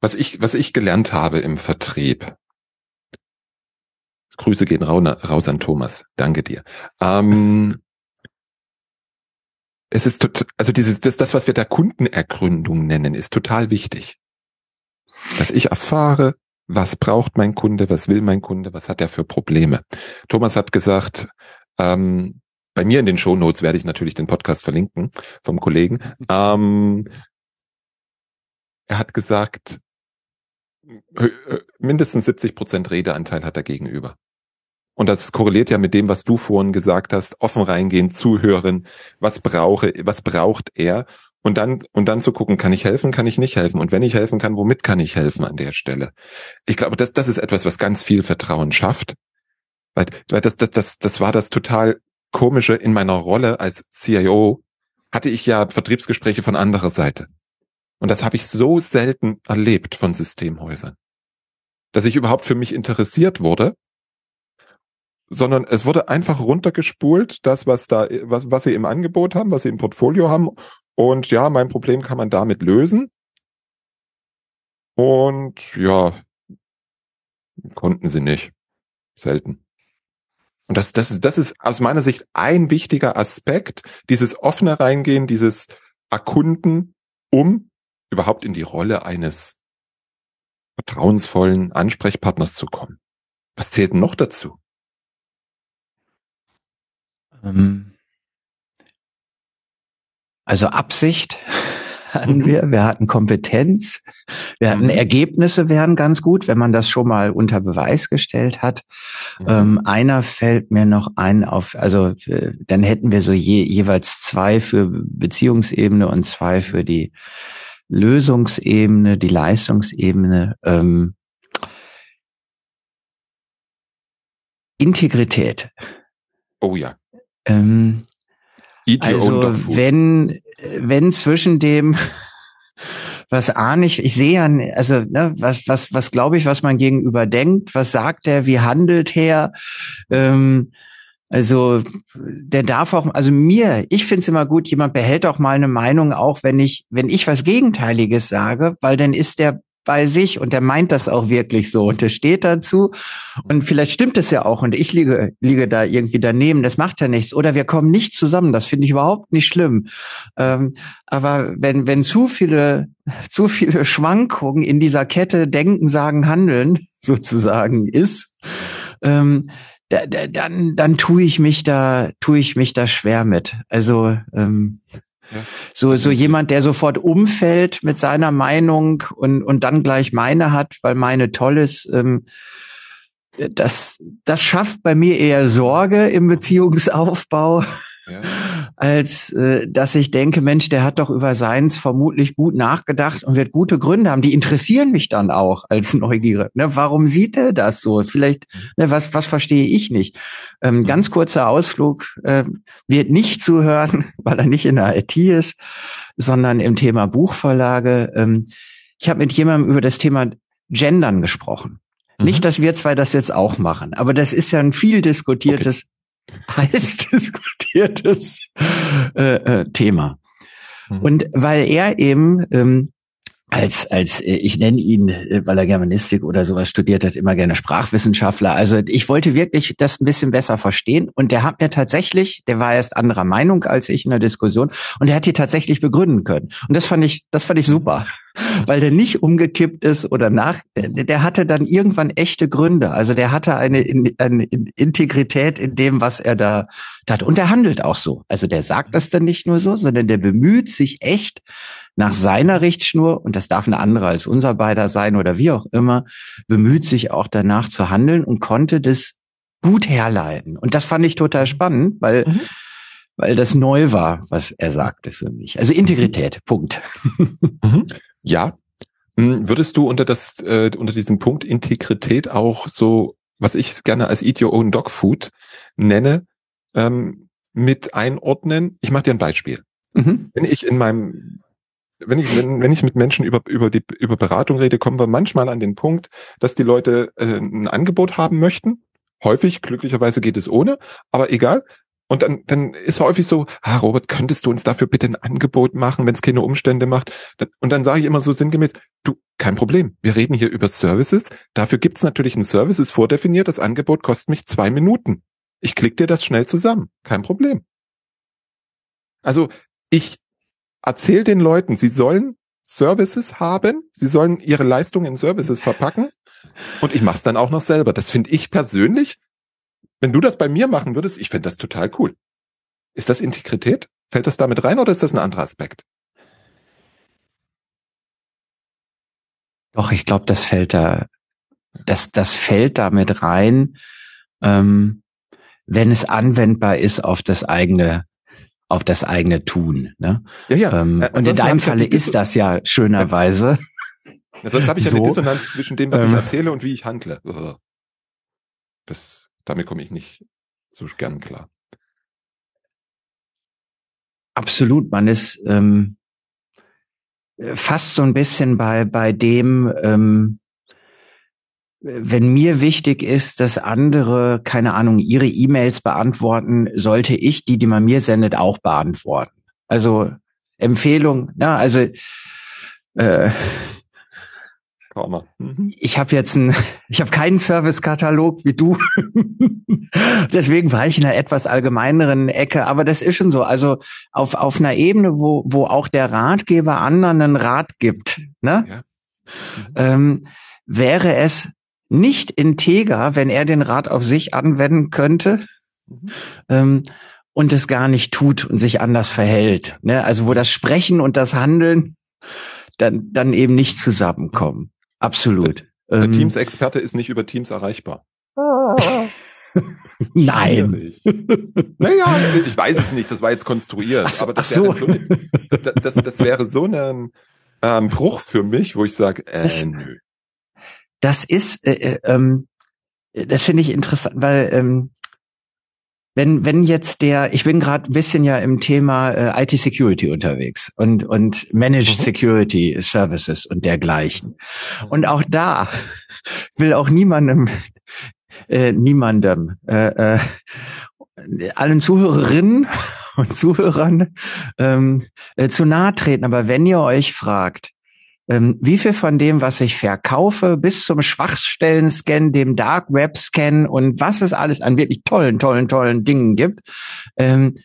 was ich was ich gelernt habe im Vertrieb, Grüße gehen raus an Thomas. Danke dir. Ähm, es ist tot, also dieses, das, das, was wir da Kundenergründung nennen, ist total wichtig. Dass ich erfahre, was braucht mein Kunde, was will mein Kunde, was hat er für Probleme. Thomas hat gesagt, ähm, bei mir in den Show Notes werde ich natürlich den Podcast verlinken vom Kollegen. Ähm, er hat gesagt, mindestens 70 Prozent Redeanteil hat er gegenüber. Und das korreliert ja mit dem, was du vorhin gesagt hast, offen reingehen, zuhören, was brauche, was braucht er? Und dann, und dann zu gucken, kann ich helfen, kann ich nicht helfen? Und wenn ich helfen kann, womit kann ich helfen an der Stelle? Ich glaube, das, das ist etwas, was ganz viel Vertrauen schafft. Weil, weil das, das, das, das war das total komische in meiner Rolle als CIO, hatte ich ja Vertriebsgespräche von anderer Seite. Und das habe ich so selten erlebt von Systemhäusern. Dass ich überhaupt für mich interessiert wurde sondern es wurde einfach runtergespult, das, was da, was, was sie im Angebot haben, was sie im Portfolio haben. Und ja, mein Problem kann man damit lösen. Und ja, konnten sie nicht. Selten. Und das, das, ist, das ist aus meiner Sicht ein wichtiger Aspekt, dieses offene Reingehen, dieses Erkunden, um überhaupt in die Rolle eines vertrauensvollen Ansprechpartners zu kommen. Was zählt noch dazu? Ähm, also Absicht hatten mhm. wir, wir hatten Kompetenz, wir hatten mhm. Ergebnisse wären ganz gut, wenn man das schon mal unter Beweis gestellt hat. Mhm. Ähm, einer fällt mir noch ein auf, also äh, dann hätten wir so je, jeweils zwei für Beziehungsebene und zwei für die Lösungsebene, die Leistungsebene. Ähm, Integrität. Oh ja. Ähm, also wenn wenn zwischen dem was ahne ich, ich sehe ja, also ne, was was was glaube ich, was man gegenüber denkt, was sagt er, wie handelt er, ähm, also der darf auch, also mir, ich finde es immer gut, jemand behält auch mal eine Meinung, auch wenn ich, wenn ich was Gegenteiliges sage, weil dann ist der bei sich und der meint das auch wirklich so und der steht dazu und vielleicht stimmt es ja auch und ich liege, liege da irgendwie daneben, das macht ja nichts oder wir kommen nicht zusammen, das finde ich überhaupt nicht schlimm. Ähm, aber wenn, wenn zu viele, zu viele Schwankungen in dieser Kette Denken, Sagen, Handeln sozusagen ist, ähm, da, da, dann, dann tue ich mich da, tue ich mich da schwer mit. Also ähm, ja. so, so jemand, der sofort umfällt mit seiner Meinung und, und dann gleich meine hat, weil meine toll ist, ähm, das, das schafft bei mir eher Sorge im Beziehungsaufbau ja. Als äh, dass ich denke, Mensch, der hat doch über seins vermutlich gut nachgedacht und wird gute Gründe haben. Die interessieren mich dann auch als Neugier. Ne, warum sieht er das so? Vielleicht, ne, was, was verstehe ich nicht? Ähm, mhm. ganz kurzer Ausflug äh, wird nicht zuhören, weil er nicht in der IT ist, sondern im Thema Buchvorlage. Ähm, ich habe mit jemandem über das Thema Gendern gesprochen. Mhm. Nicht, dass wir zwei das jetzt auch machen, aber das ist ja ein viel diskutiertes heiß diskutiertes äh, äh, Thema. Mhm. Und weil er eben ähm, als, als äh, ich nenne ihn, äh, weil er Germanistik oder sowas studiert hat, immer gerne Sprachwissenschaftler. Also ich wollte wirklich das ein bisschen besser verstehen. Und der hat mir tatsächlich, der war erst anderer Meinung als ich in der Diskussion, und er hat die tatsächlich begründen können. Und das fand ich, das fand ich super, weil der nicht umgekippt ist oder nach, der, der hatte dann irgendwann echte Gründe. Also der hatte eine, eine Integrität in dem, was er da hat. Und der handelt auch so. Also der sagt das dann nicht nur so, sondern der bemüht sich echt nach seiner Richtschnur, und das darf eine andere als unser beider sein oder wie auch immer, bemüht sich auch danach zu handeln und konnte das gut herleiten. Und das fand ich total spannend, weil, mhm. weil das neu war, was er sagte für mich. Also Integrität, Punkt. Mhm. Ja. Hm, würdest du unter das, äh, unter diesem Punkt Integrität auch so, was ich gerne als Eat Your Own Dog Food nenne, ähm, mit einordnen? Ich mache dir ein Beispiel. Mhm. Wenn ich in meinem wenn ich, wenn, wenn ich mit Menschen über, über, die, über Beratung rede, kommen wir manchmal an den Punkt, dass die Leute äh, ein Angebot haben möchten. Häufig, glücklicherweise geht es ohne, aber egal. Und dann, dann ist häufig so, ah, Robert, könntest du uns dafür bitte ein Angebot machen, wenn es keine Umstände macht? Und dann sage ich immer so sinngemäß, du, kein Problem. Wir reden hier über Services. Dafür gibt's natürlich ein Service, ist vordefiniert. Das Angebot kostet mich zwei Minuten. Ich klicke dir das schnell zusammen. Kein Problem. Also ich erzähl den Leuten, sie sollen Services haben, sie sollen ihre Leistungen in Services verpacken und ich mach's dann auch noch selber. Das finde ich persönlich, wenn du das bei mir machen würdest, ich finde das total cool. Ist das Integrität? Fällt das damit rein oder ist das ein anderer Aspekt? Doch, ich glaube, das fällt da, das, das fällt damit rein, ähm, wenn es anwendbar ist auf das eigene auf das eigene Tun. Ne? Ja, ja. Ähm, äh, und in deinem Falle ist das ja schönerweise. Ja, sonst habe ich ja so, eine Dissonanz zwischen dem, was ähm, ich erzähle und wie ich handle. Das, damit komme ich nicht so gern klar. Absolut, man ist ähm, fast so ein bisschen bei bei dem, ähm, wenn mir wichtig ist, dass andere, keine Ahnung, ihre E-Mails beantworten, sollte ich die, die man mir sendet, auch beantworten. Also Empfehlung, ja, also äh, mhm. ich habe jetzt ein, ich habe keinen Servicekatalog wie du. Deswegen war ich in einer etwas allgemeineren Ecke, aber das ist schon so. Also auf auf einer Ebene, wo wo auch der Ratgeber anderen einen Rat gibt, ne? Ja. Mhm. Ähm, wäre es nicht integer, wenn er den Rat auf sich anwenden könnte mhm. ähm, und es gar nicht tut und sich anders verhält. Ne? Also wo das Sprechen und das Handeln dann, dann eben nicht zusammenkommen. Absolut. Der ähm, Teams-Experte ist nicht über Teams erreichbar. Nein. naja, ich weiß es nicht, das war jetzt konstruiert. So, aber das, so. so eine, das, das, wäre so ein ähm, Bruch für mich, wo ich sage, äh, nö das ist, äh, äh, ähm, das finde ich interessant, weil ähm, wenn wenn jetzt der, ich bin gerade ein bisschen ja im Thema äh, IT Security unterwegs und und Managed mhm. Security Services und dergleichen. Und auch da will auch niemandem äh, niemandem äh, äh, allen Zuhörerinnen und Zuhörern ähm, äh, zu nahe treten. Aber wenn ihr euch fragt, ähm, wie viel von dem, was ich verkaufe, bis zum Schwachstellen-Scan, dem Dark Web-Scan und was es alles an wirklich tollen, tollen, tollen Dingen gibt, ähm,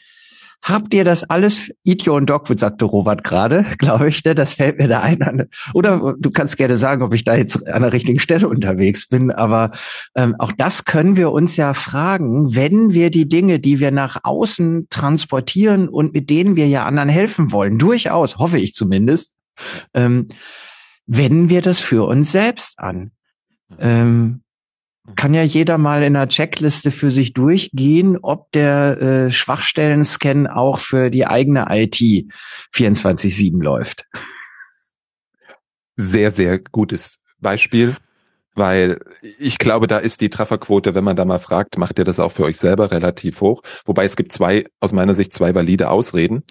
Habt ihr das alles, Itio und Dogwood, sagte Robert gerade, glaube ich, ne? das fällt mir da ein. Oder du kannst gerne sagen, ob ich da jetzt an der richtigen Stelle unterwegs bin, aber ähm, auch das können wir uns ja fragen, wenn wir die Dinge, die wir nach außen transportieren und mit denen wir ja anderen helfen wollen, durchaus, hoffe ich zumindest, ähm, wenden wir das für uns selbst an. Ähm, kann ja jeder mal in einer Checkliste für sich durchgehen, ob der äh, Schwachstellen-Scan auch für die eigene IT 24-7 läuft. Sehr, sehr gutes Beispiel, weil ich glaube, da ist die Trefferquote, wenn man da mal fragt, macht ihr das auch für euch selber relativ hoch. Wobei es gibt zwei, aus meiner Sicht, zwei valide Ausreden.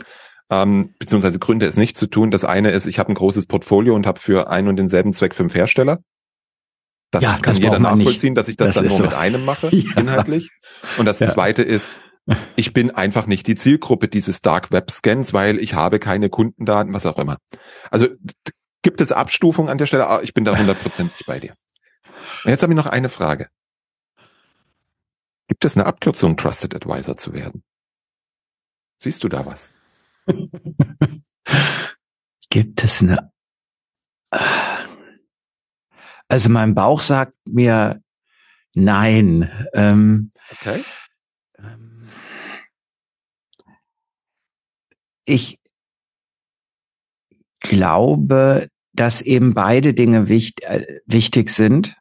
Ähm, beziehungsweise Gründe, es nicht zu tun. Das eine ist, ich habe ein großes Portfolio und habe für einen und denselben Zweck fünf Hersteller. Das ja, kann das jeder nachvollziehen, dass ich das, das dann nur so. mit einem mache, ja. inhaltlich. Und das ja. zweite ist, ich bin einfach nicht die Zielgruppe dieses Dark Web Scans, weil ich habe keine Kundendaten, was auch immer. Also gibt es Abstufungen an der Stelle? Ah, ich bin da hundertprozentig bei dir. Und jetzt habe ich noch eine Frage. Gibt es eine Abkürzung, Trusted Advisor zu werden? Siehst du da was? Gibt es eine also mein Bauch sagt mir nein. Ähm, okay. Ähm, ich glaube, dass eben beide Dinge wichtig, äh, wichtig sind.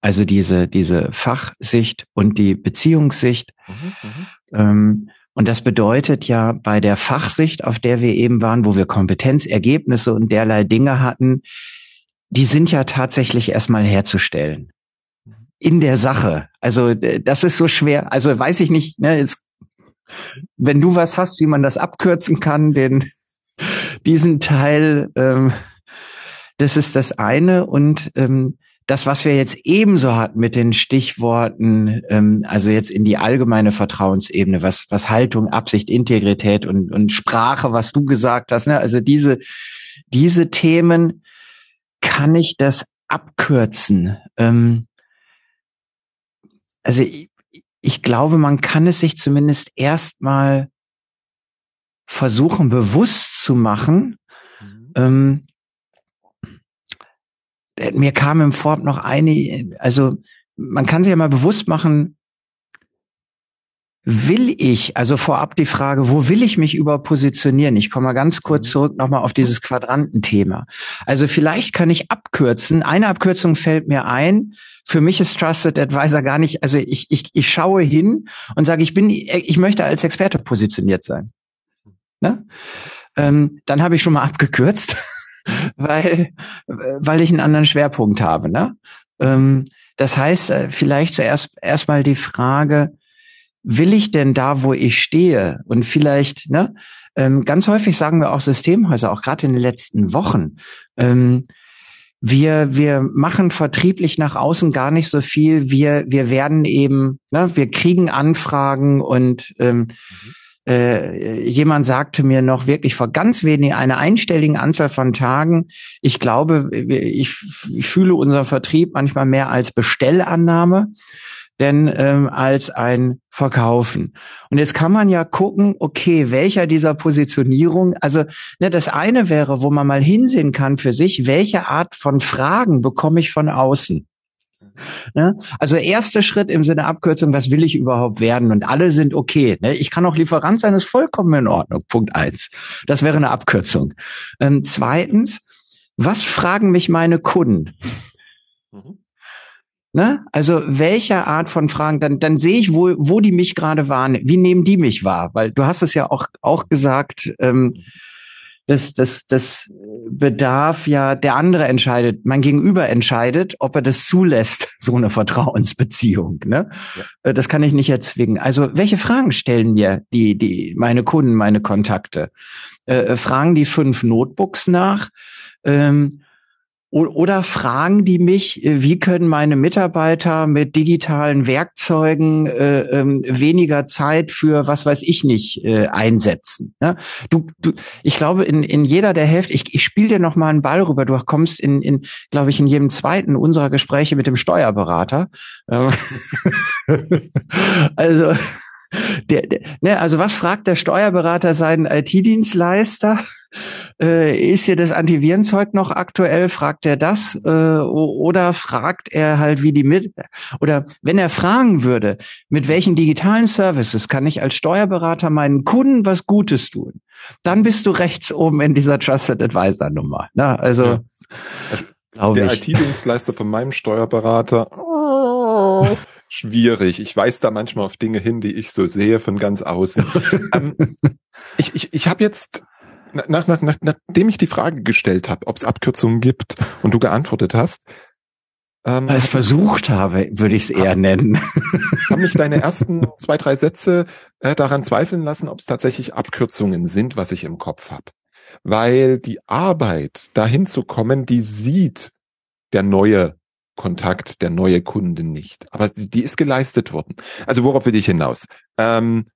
Also diese, diese Fachsicht und die Beziehungssicht. Mhm, mhm, ähm, und das bedeutet ja bei der Fachsicht, auf der wir eben waren, wo wir Kompetenzergebnisse und derlei Dinge hatten, die sind ja tatsächlich erstmal herzustellen. In der Sache. Also das ist so schwer. Also weiß ich nicht, ne, jetzt, wenn du was hast, wie man das abkürzen kann, den diesen Teil, ähm, das ist das eine. Und ähm, das, was wir jetzt ebenso hatten mit den Stichworten, ähm, also jetzt in die allgemeine Vertrauensebene, was, was Haltung, Absicht, Integrität und, und Sprache, was du gesagt hast, ne? also diese, diese Themen, kann ich das abkürzen? Ähm, also ich, ich glaube, man kann es sich zumindest erstmal versuchen, bewusst zu machen. Mhm. Ähm, mir kam im Vorab noch eine, also man kann sich ja mal bewusst machen, will ich, also vorab die Frage, wo will ich mich über positionieren? Ich komme mal ganz kurz mhm. zurück nochmal auf dieses Quadrantenthema. Also vielleicht kann ich abkürzen. Eine Abkürzung fällt mir ein. Für mich ist Trusted Advisor gar nicht, also ich, ich, ich schaue hin und sage, ich bin, ich möchte als Experte positioniert sein. Ne? Ähm, dann habe ich schon mal abgekürzt, weil, weil ich einen anderen Schwerpunkt habe. Ne? Ähm, das heißt, äh, vielleicht zuerst erstmal die Frage, will ich denn da, wo ich stehe? Und vielleicht, ne, ähm, ganz häufig sagen wir auch Systemhäuser, auch gerade in den letzten Wochen, ähm, wir, wir machen vertrieblich nach außen gar nicht so viel. Wir, wir werden eben, ne, wir kriegen Anfragen und ähm, mhm. Äh, jemand sagte mir noch wirklich vor ganz wenig einer einstelligen Anzahl von Tagen, ich glaube, ich, ich fühle unseren Vertrieb manchmal mehr als Bestellannahme denn ähm, als ein Verkaufen. Und jetzt kann man ja gucken, okay, welcher dieser Positionierung, also ne, das eine wäre, wo man mal hinsehen kann für sich, welche Art von Fragen bekomme ich von außen. Ne? Also erster Schritt im Sinne Abkürzung, was will ich überhaupt werden? Und alle sind okay. Ne? Ich kann auch Lieferant sein, ist vollkommen in Ordnung. Punkt eins. Das wäre eine Abkürzung. Ähm, zweitens, was fragen mich meine Kunden? Mhm. Ne? Also welche Art von Fragen, dann, dann sehe ich, wo, wo die mich gerade wahrnehmen. Wie nehmen die mich wahr? Weil du hast es ja auch, auch gesagt, ähm, das, das, das bedarf ja, der andere entscheidet, mein Gegenüber entscheidet, ob er das zulässt, so eine Vertrauensbeziehung. Ne? Ja. Äh, das kann ich nicht erzwingen. Also welche Fragen stellen mir die, die, meine Kunden, meine Kontakte? Äh, fragen die fünf Notebooks nach? Ähm, oder fragen die mich, äh, wie können meine Mitarbeiter mit digitalen Werkzeugen äh, äh, weniger Zeit für was weiß ich nicht äh, einsetzen? Ja? Du, du, ich glaube, in, in jeder der Hälfte, ich, ich spiele dir noch mal einen Ball rüber. Du kommst in, in glaube ich, in jedem zweiten unserer Gespräche mit dem Steuerberater. Ähm, also der, der, ne, also was fragt der Steuerberater seinen IT-Dienstleister? Äh, ist hier das Antivirenzeug noch aktuell? Fragt er das? Äh, oder fragt er halt, wie die mit, oder wenn er fragen würde, mit welchen digitalen Services kann ich als Steuerberater meinen Kunden was Gutes tun? Dann bist du rechts oben in dieser Trusted Advisor Nummer. Ne? Also, ja. der IT-Dienstleister von meinem Steuerberater. Schwierig. Ich weise da manchmal auf Dinge hin, die ich so sehe von ganz außen. ähm, ich ich, ich habe jetzt, nach, nach, nach, nachdem ich die Frage gestellt habe, ob es Abkürzungen gibt und du geantwortet hast, ähm, es versucht habe, würde ich es eher nennen. Haben mich deine ersten zwei, drei Sätze äh, daran zweifeln lassen, ob es tatsächlich Abkürzungen sind, was ich im Kopf habe. Weil die Arbeit, dahin zu kommen, die sieht der neue Kontakt der neue Kunde nicht. Aber die, die ist geleistet worden. Also worauf will ich hinaus? Ähm,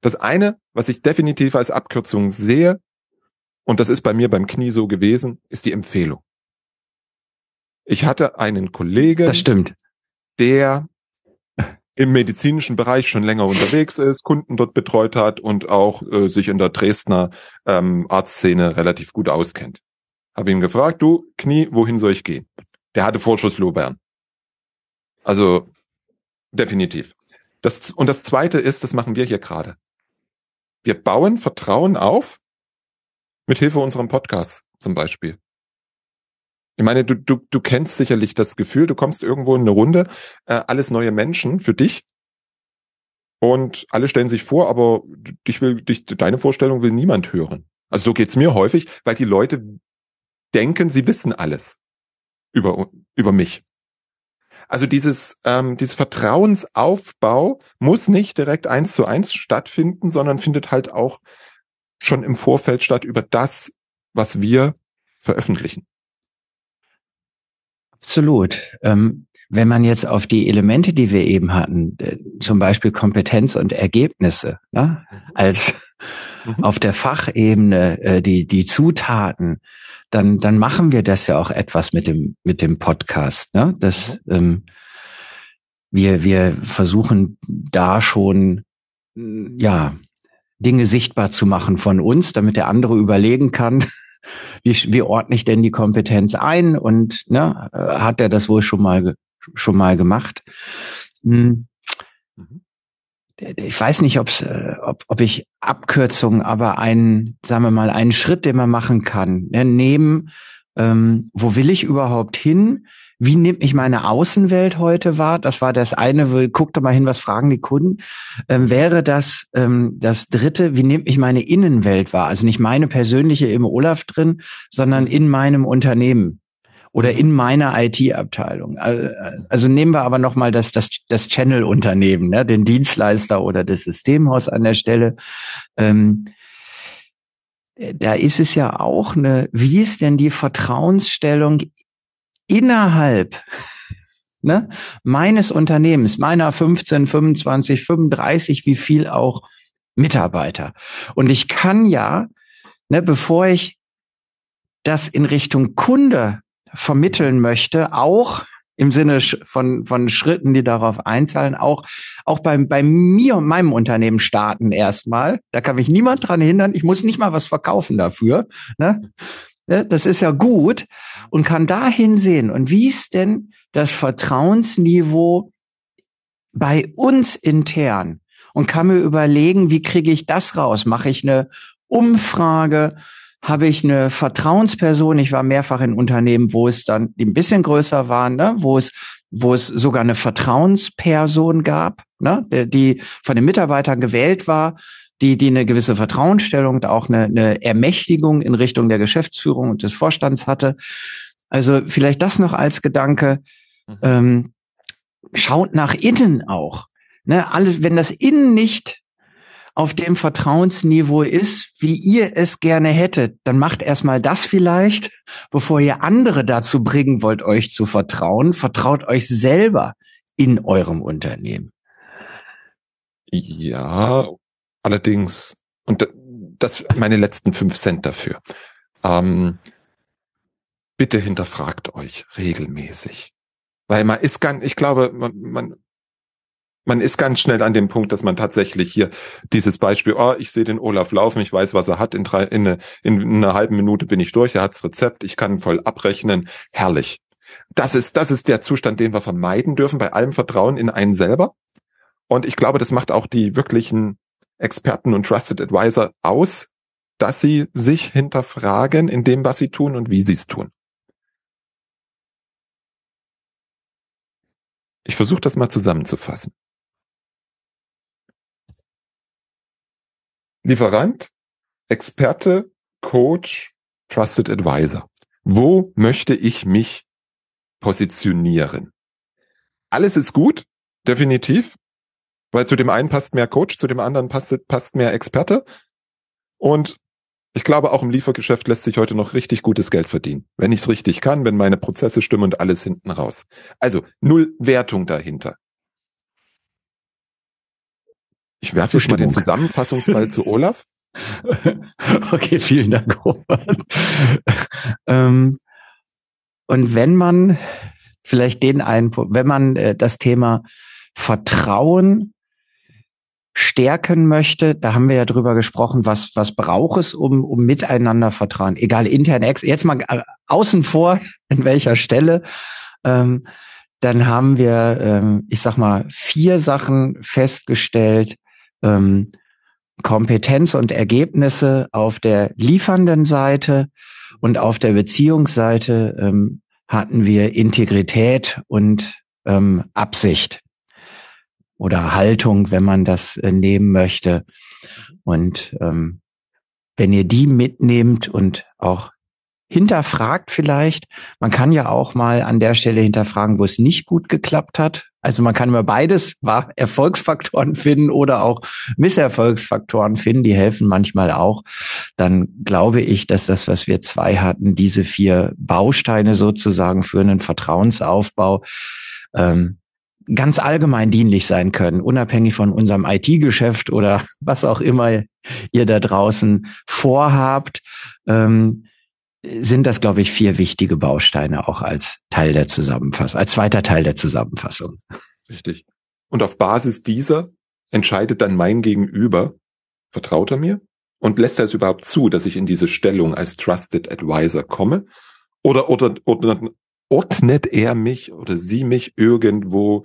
das eine, was ich definitiv als Abkürzung sehe, und das ist bei mir beim Knie so gewesen, ist die Empfehlung. Ich hatte einen Kollegen, das stimmt, der im medizinischen Bereich schon länger unterwegs ist, Kunden dort betreut hat und auch äh, sich in der Dresdner ähm, Arztszene relativ gut auskennt. Habe ihn gefragt, du Knie, wohin soll ich gehen? Der hatte Vorschusslorbeeren. Also definitiv. Das, und das Zweite ist, das machen wir hier gerade. Wir bauen Vertrauen auf mit Hilfe unserem Podcast zum Beispiel. Ich meine, du, du, du kennst sicherlich das Gefühl, du kommst irgendwo in eine Runde, äh, alles neue Menschen für dich und alle stellen sich vor, aber dich will, dich, deine Vorstellung will niemand hören. Also so geht's mir häufig, weil die Leute denken, sie wissen alles über, über mich. Also dieses, ähm, dieses Vertrauensaufbau muss nicht direkt eins zu eins stattfinden, sondern findet halt auch schon im Vorfeld statt über das, was wir veröffentlichen. Absolut. Ähm, wenn man jetzt auf die Elemente, die wir eben hatten, äh, zum Beispiel Kompetenz und Ergebnisse, ne, mhm. als mhm. auf der Fachebene äh, die die Zutaten, dann, dann machen wir das ja auch etwas mit dem, mit dem Podcast. Ne? Das, mhm. ähm, wir, wir versuchen da schon, ja, Dinge sichtbar zu machen von uns, damit der andere überlegen kann, wie, wie ordne ich denn die Kompetenz ein und ne, hat er das wohl schon mal, schon mal gemacht? Hm. Mhm ich weiß nicht, ob's, äh, ob, ob ich Abkürzungen, aber einen, sagen wir mal, einen Schritt, den man machen kann, ne, nehmen, ähm, wo will ich überhaupt hin? Wie nimmt mich meine Außenwelt heute wahr? Das war das eine, guck doch mal hin, was fragen die Kunden. Ähm, wäre das ähm, das dritte, wie nimmt mich meine Innenwelt wahr? Also nicht meine persönliche im Olaf drin, sondern in meinem Unternehmen oder in meiner IT-Abteilung. Also nehmen wir aber nochmal das, das, das Channel-Unternehmen, ne, den Dienstleister oder das Systemhaus an der Stelle. Ähm, da ist es ja auch eine, wie ist denn die Vertrauensstellung innerhalb ne, meines Unternehmens, meiner 15, 25, 35, wie viel auch Mitarbeiter. Und ich kann ja, ne, bevor ich das in Richtung Kunde vermitteln möchte, auch im Sinne von, von Schritten, die darauf einzahlen, auch, auch beim, bei mir und meinem Unternehmen starten erstmal. Da kann mich niemand dran hindern. Ich muss nicht mal was verkaufen dafür. Ne? Das ist ja gut und kann da hinsehen. Und wie ist denn das Vertrauensniveau bei uns intern? Und kann mir überlegen, wie kriege ich das raus? Mache ich eine Umfrage? Habe ich eine Vertrauensperson. Ich war mehrfach in Unternehmen, wo es dann ein bisschen größer waren, ne? wo es wo es sogar eine Vertrauensperson gab, ne? die von den Mitarbeitern gewählt war, die die eine gewisse Vertrauensstellung und auch eine, eine Ermächtigung in Richtung der Geschäftsführung und des Vorstands hatte. Also vielleicht das noch als Gedanke. Mhm. Ähm, schaut nach innen auch. Ne, alles, wenn das Innen nicht auf dem Vertrauensniveau ist, wie ihr es gerne hättet, dann macht erstmal das vielleicht, bevor ihr andere dazu bringen wollt, euch zu vertrauen. Vertraut euch selber in eurem Unternehmen. Ja, allerdings, und das meine letzten fünf Cent dafür. Ähm, bitte hinterfragt euch regelmäßig. Weil man ist ganz, ich glaube, man, man, man ist ganz schnell an dem Punkt, dass man tatsächlich hier dieses Beispiel, oh, ich sehe den Olaf laufen, ich weiß, was er hat, in, drei, in, eine, in einer halben Minute bin ich durch, er hat's Rezept, ich kann voll abrechnen, herrlich. Das ist, das ist der Zustand, den wir vermeiden dürfen bei allem Vertrauen in einen selber. Und ich glaube, das macht auch die wirklichen Experten und Trusted Advisor aus, dass sie sich hinterfragen in dem, was sie tun und wie sie es tun. Ich versuche das mal zusammenzufassen. Lieferant, Experte, Coach, Trusted Advisor. Wo möchte ich mich positionieren? Alles ist gut, definitiv, weil zu dem einen passt mehr Coach, zu dem anderen passt, passt mehr Experte. Und ich glaube, auch im Liefergeschäft lässt sich heute noch richtig gutes Geld verdienen. Wenn ich es richtig kann, wenn meine Prozesse stimmen und alles hinten raus. Also null Wertung dahinter. Ich werfe jetzt mal den Zusammenfassungsball zu Olaf. Okay, vielen Dank, Robert. ähm, und wenn man vielleicht den einen, wenn man äh, das Thema Vertrauen stärken möchte, da haben wir ja drüber gesprochen, was, was braucht es, um, um miteinander Vertrauen, egal intern, ex, jetzt mal äh, außen vor, in welcher Stelle, ähm, dann haben wir, ähm, ich sag mal, vier Sachen festgestellt, ähm, Kompetenz und Ergebnisse auf der liefernden Seite und auf der Beziehungsseite ähm, hatten wir Integrität und ähm, Absicht oder Haltung, wenn man das äh, nehmen möchte. Und ähm, wenn ihr die mitnehmt und auch hinterfragt vielleicht, man kann ja auch mal an der Stelle hinterfragen, wo es nicht gut geklappt hat. Also man kann immer beides Erfolgsfaktoren finden oder auch Misserfolgsfaktoren finden, die helfen manchmal auch. Dann glaube ich, dass das, was wir zwei hatten, diese vier Bausteine sozusagen für einen Vertrauensaufbau, ähm, ganz allgemein dienlich sein können, unabhängig von unserem IT-Geschäft oder was auch immer ihr da draußen vorhabt, ähm, sind das, glaube ich, vier wichtige Bausteine auch als Teil der Zusammenfassung, als zweiter Teil der Zusammenfassung. Richtig. Und auf Basis dieser entscheidet dann mein Gegenüber, vertraut er mir? Und lässt er es überhaupt zu, dass ich in diese Stellung als Trusted Advisor komme? Oder, oder, oder ordnet er mich oder sie mich irgendwo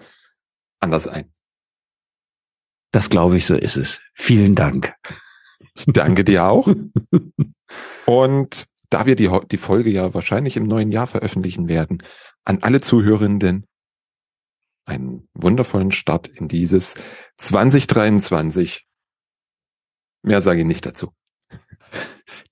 anders ein. Das glaube ich, so ist es. Vielen Dank. Danke dir auch. Und da wir die, die Folge ja wahrscheinlich im neuen Jahr veröffentlichen werden, an alle Zuhörenden einen wundervollen Start in dieses 2023. Mehr sage ich nicht dazu.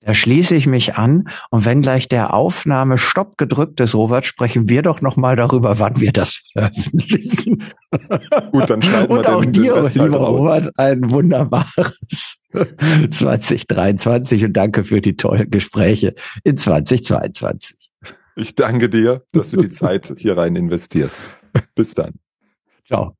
Da schließe ich mich an und wenn gleich der Aufnahme Stopp gedrückt ist, Robert, sprechen wir doch nochmal darüber, wann wir das veröffentlichen. Gut, dann schneiden und wir auch den, dir, den lieber halt Robert, ein wunderbares 2023 und danke für die tollen Gespräche in 2022. Ich danke dir, dass du die Zeit hier rein investierst. Bis dann. Ciao.